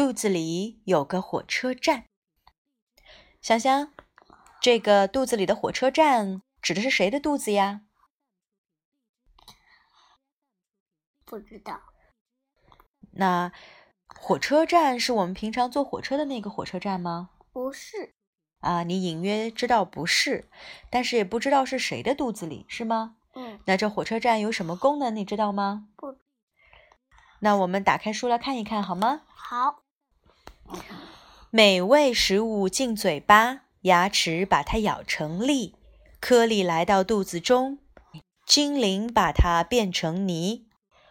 肚子里有个火车站。想想，这个肚子里的火车站指的是谁的肚子呀？不知道。那火车站是我们平常坐火车的那个火车站吗？不是。啊，你隐约知道不是，但是也不知道是谁的肚子里，是吗？嗯。那这火车站有什么功能？你知道吗？不。那我们打开书来看一看，好吗？好。美味食物进嘴巴，牙齿把它咬成粒，颗粒来到肚子中，精灵把它变成泥。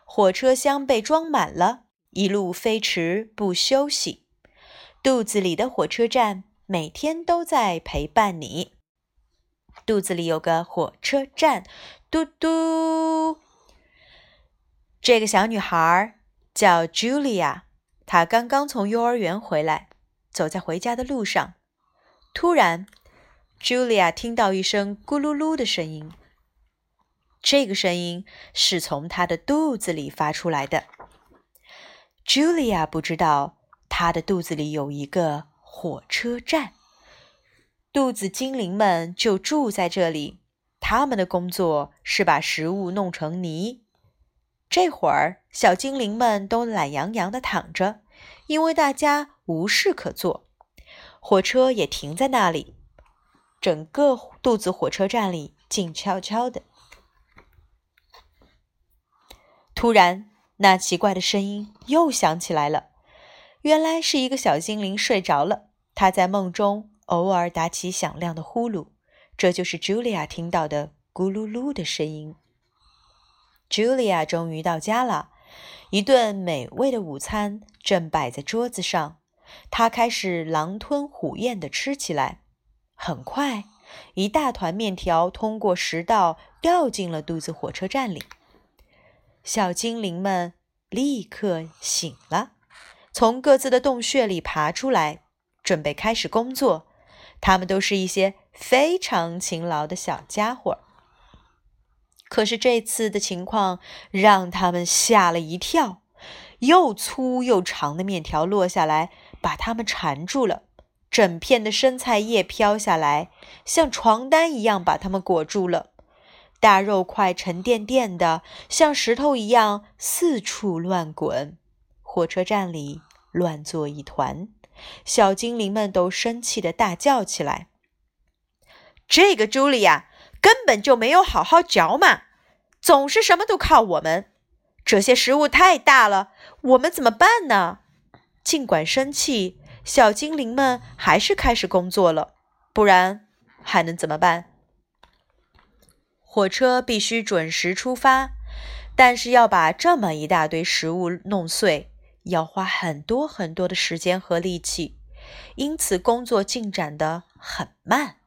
火车厢被装满了，一路飞驰不休息。肚子里的火车站。每天都在陪伴你。肚子里有个火车站，嘟嘟。这个小女孩叫 Julia，他刚刚从幼儿园回来，走在回家的路上，突然，Julia 听到一声咕噜噜的声音。这个声音是从她的肚子里发出来的。Julia 不知道她的肚子里有一个。火车站，肚子精灵们就住在这里。他们的工作是把食物弄成泥。这会儿，小精灵们都懒洋洋地躺着，因为大家无事可做。火车也停在那里，整个肚子火车站里静悄悄的。突然，那奇怪的声音又响起来了。原来是一个小精灵睡着了，他在梦中偶尔打起响亮的呼噜，这就是茱莉亚听到的咕噜噜的声音。茱莉亚终于到家了，一顿美味的午餐正摆在桌子上，他开始狼吞虎咽地吃起来。很快，一大团面条通过食道掉进了肚子火车站里，小精灵们立刻醒了。从各自的洞穴里爬出来，准备开始工作。他们都是一些非常勤劳的小家伙。可是这次的情况让他们吓了一跳：又粗又长的面条落下来，把它们缠住了；整片的生菜叶飘下来，像床单一样把它们裹住了；大肉块沉甸甸的，像石头一样四处乱滚。火车站里乱作一团，小精灵们都生气的大叫起来：“这个茱莉亚根本就没有好好嚼嘛，总是什么都靠我们。这些食物太大了，我们怎么办呢？”尽管生气，小精灵们还是开始工作了，不然还能怎么办？火车必须准时出发，但是要把这么一大堆食物弄碎。要花很多很多的时间和力气，因此工作进展得很慢。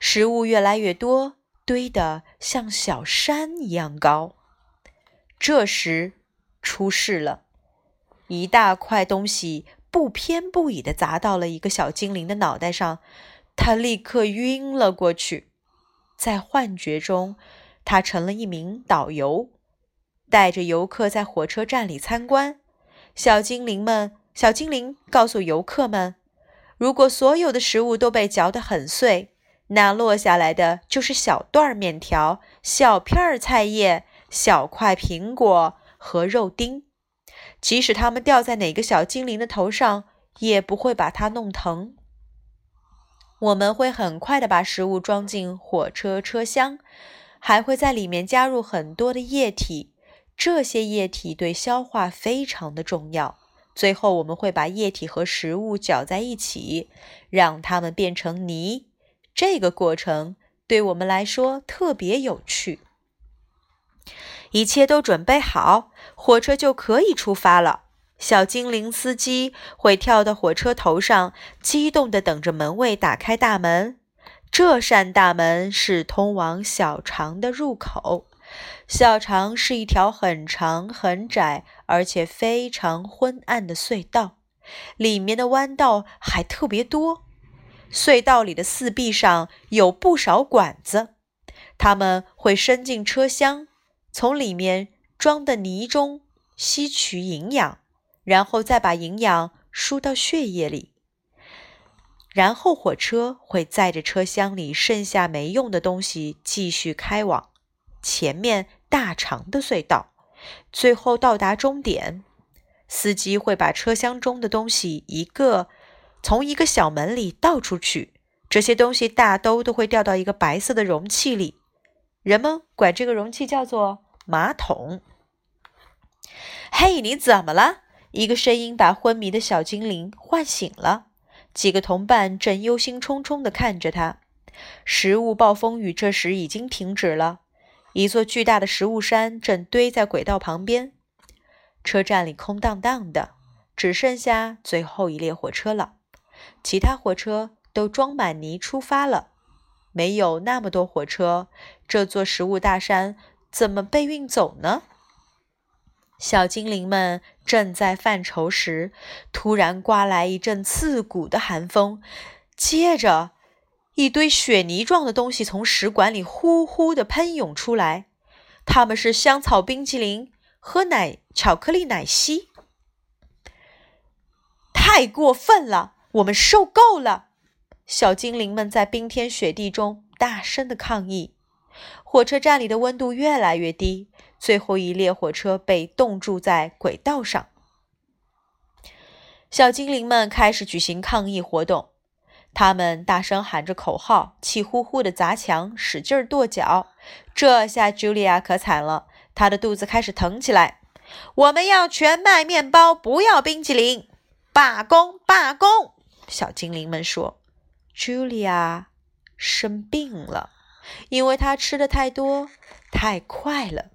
食物越来越多，堆得像小山一样高。这时出事了，一大块东西不偏不倚地砸到了一个小精灵的脑袋上，他立刻晕了过去。在幻觉中，他成了一名导游，带着游客在火车站里参观。小精灵们，小精灵告诉游客们：“如果所有的食物都被嚼得很碎，那落下来的就是小段面条、小片儿菜叶、小块苹果和肉丁。即使它们掉在哪个小精灵的头上，也不会把它弄疼。我们会很快的把食物装进火车车厢，还会在里面加入很多的液体。”这些液体对消化非常的重要。最后，我们会把液体和食物搅在一起，让它们变成泥。这个过程对我们来说特别有趣。一切都准备好，火车就可以出发了。小精灵司机会跳到火车头上，激动地等着门卫打开大门。这扇大门是通往小肠的入口。小肠是一条很长、很窄，而且非常昏暗的隧道，里面的弯道还特别多。隧道里的四壁上有不少管子，它们会伸进车厢，从里面装的泥中吸取营养，然后再把营养输到血液里，然后火车会载着车厢里剩下没用的东西继续开往前面大长的隧道，最后到达终点。司机会把车厢中的东西一个从一个小门里倒出去，这些东西大都都会掉到一个白色的容器里，人们管这个容器叫做马桶。嘿，你怎么了？一个声音把昏迷的小精灵唤醒了。几个同伴正忧心忡忡地看着他。食物暴风雨这时已经停止了，一座巨大的食物山正堆在轨道旁边。车站里空荡荡的，只剩下最后一列火车了。其他火车都装满泥出发了。没有那么多火车，这座食物大山怎么被运走呢？小精灵们正在犯愁时，突然刮来一阵刺骨的寒风，接着一堆雪泥状的东西从食管里呼呼地喷涌出来。它们是香草冰淇淋和奶巧克力奶昔。太过分了！我们受够了！小精灵们在冰天雪地中大声的抗议。火车站里的温度越来越低。最后一列火车被冻住在轨道上，小精灵们开始举行抗议活动。他们大声喊着口号，气呼呼地砸墙，使劲跺脚。这下茱莉亚可惨了，她的肚子开始疼起来。我们要全麦面包，不要冰淇淋！罢工！罢工！小精灵们说。Julia 生病了，因为她吃的太多，太快了。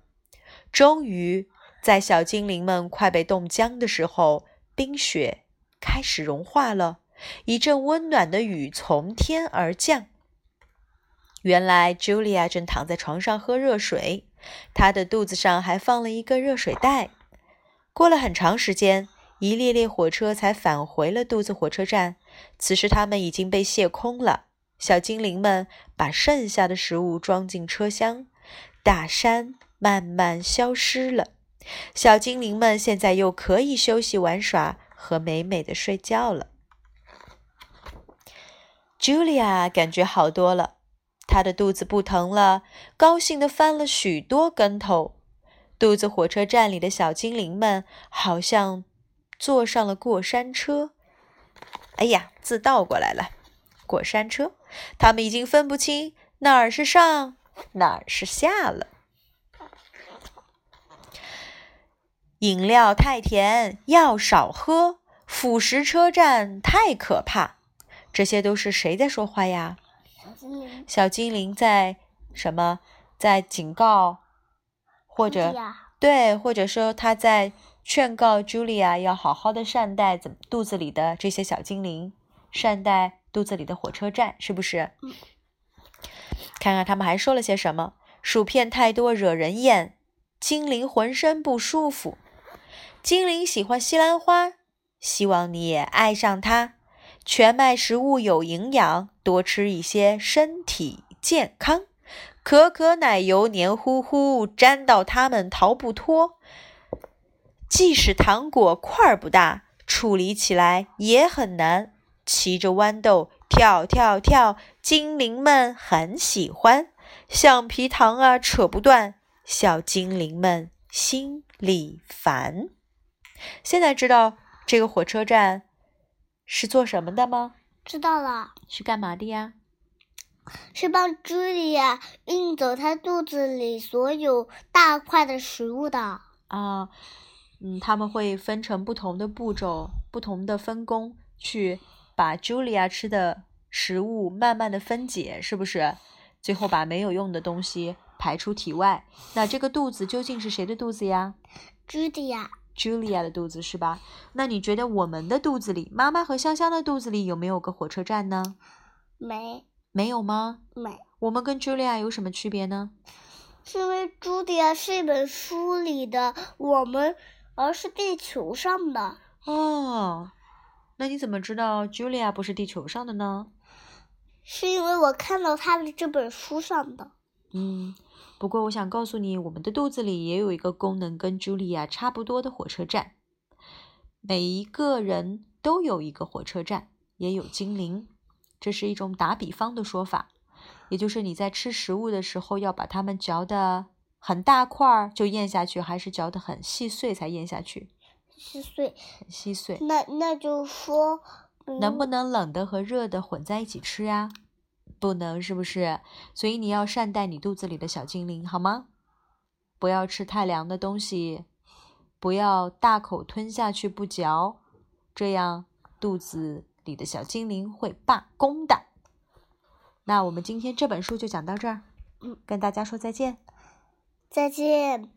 终于，在小精灵们快被冻僵的时候，冰雪开始融化了。一阵温暖的雨从天而降。原来，Julia 正躺在床上喝热水，她的肚子上还放了一个热水袋。过了很长时间，一列列火车才返回了肚子火车站。此时，它们已经被卸空了。小精灵们把剩下的食物装进车厢。大山。慢慢消失了，小精灵们现在又可以休息玩耍和美美的睡觉了。Julia 感觉好多了，她的肚子不疼了，高兴地翻了许多跟头。肚子火车站里的小精灵们好像坐上了过山车。哎呀，字倒过来了，过山车。他们已经分不清哪儿是上，哪儿是下了。饮料太甜，要少喝。腐蚀车站太可怕。这些都是谁在说话呀？小精灵。小精灵在什么？在警告，或者对，或者说他在劝告茱莉亚要好好的善待怎肚子里的这些小精灵，善待肚子里的火车站，是不是？看看他们还说了些什么？薯片太多惹人厌，精灵浑身不舒服。精灵喜欢西兰花，希望你也爱上它。全麦食物有营养，多吃一些，身体健康。可可奶油黏糊糊，粘到它们逃不脱。即使糖果块儿不大，处理起来也很难。骑着豌豆跳跳跳，精灵们很喜欢。橡皮糖啊，扯不断，小精灵们心里烦。现在知道这个火车站是做什么的吗？知道了，是干嘛的呀？是帮茱莉亚运走她肚子里所有大块的食物的。啊，嗯，他们会分成不同的步骤、不同的分工，去把 Julia 吃的食物慢慢的分解，是不是？最后把没有用的东西排出体外。那这个肚子究竟是谁的肚子呀？？Julia。Julia 的肚子是吧？那你觉得我们的肚子里，妈妈和香香的肚子里有没有个火车站呢？没，没有吗？没。我们跟 Julia 有什么区别呢？是因为茱莉亚是一本书里的我们，而是地球上的。哦，那你怎么知道 Julia 不是地球上的呢？是因为我看到他的这本书上的。嗯。不过，我想告诉你，我们的肚子里也有一个功能跟茱莉亚差不多的火车站。每一个人都有一个火车站，也有精灵。这是一种打比方的说法，也就是你在吃食物的时候，要把它们嚼得很大块儿就咽下去，还是嚼得很细碎才咽下去？细碎，很细碎。那那就说，能不能冷的和热的混在一起吃呀？不能，是不是？所以你要善待你肚子里的小精灵，好吗？不要吃太凉的东西，不要大口吞下去不嚼，这样肚子里的小精灵会罢工的。那我们今天这本书就讲到这儿，嗯，跟大家说再见。再见。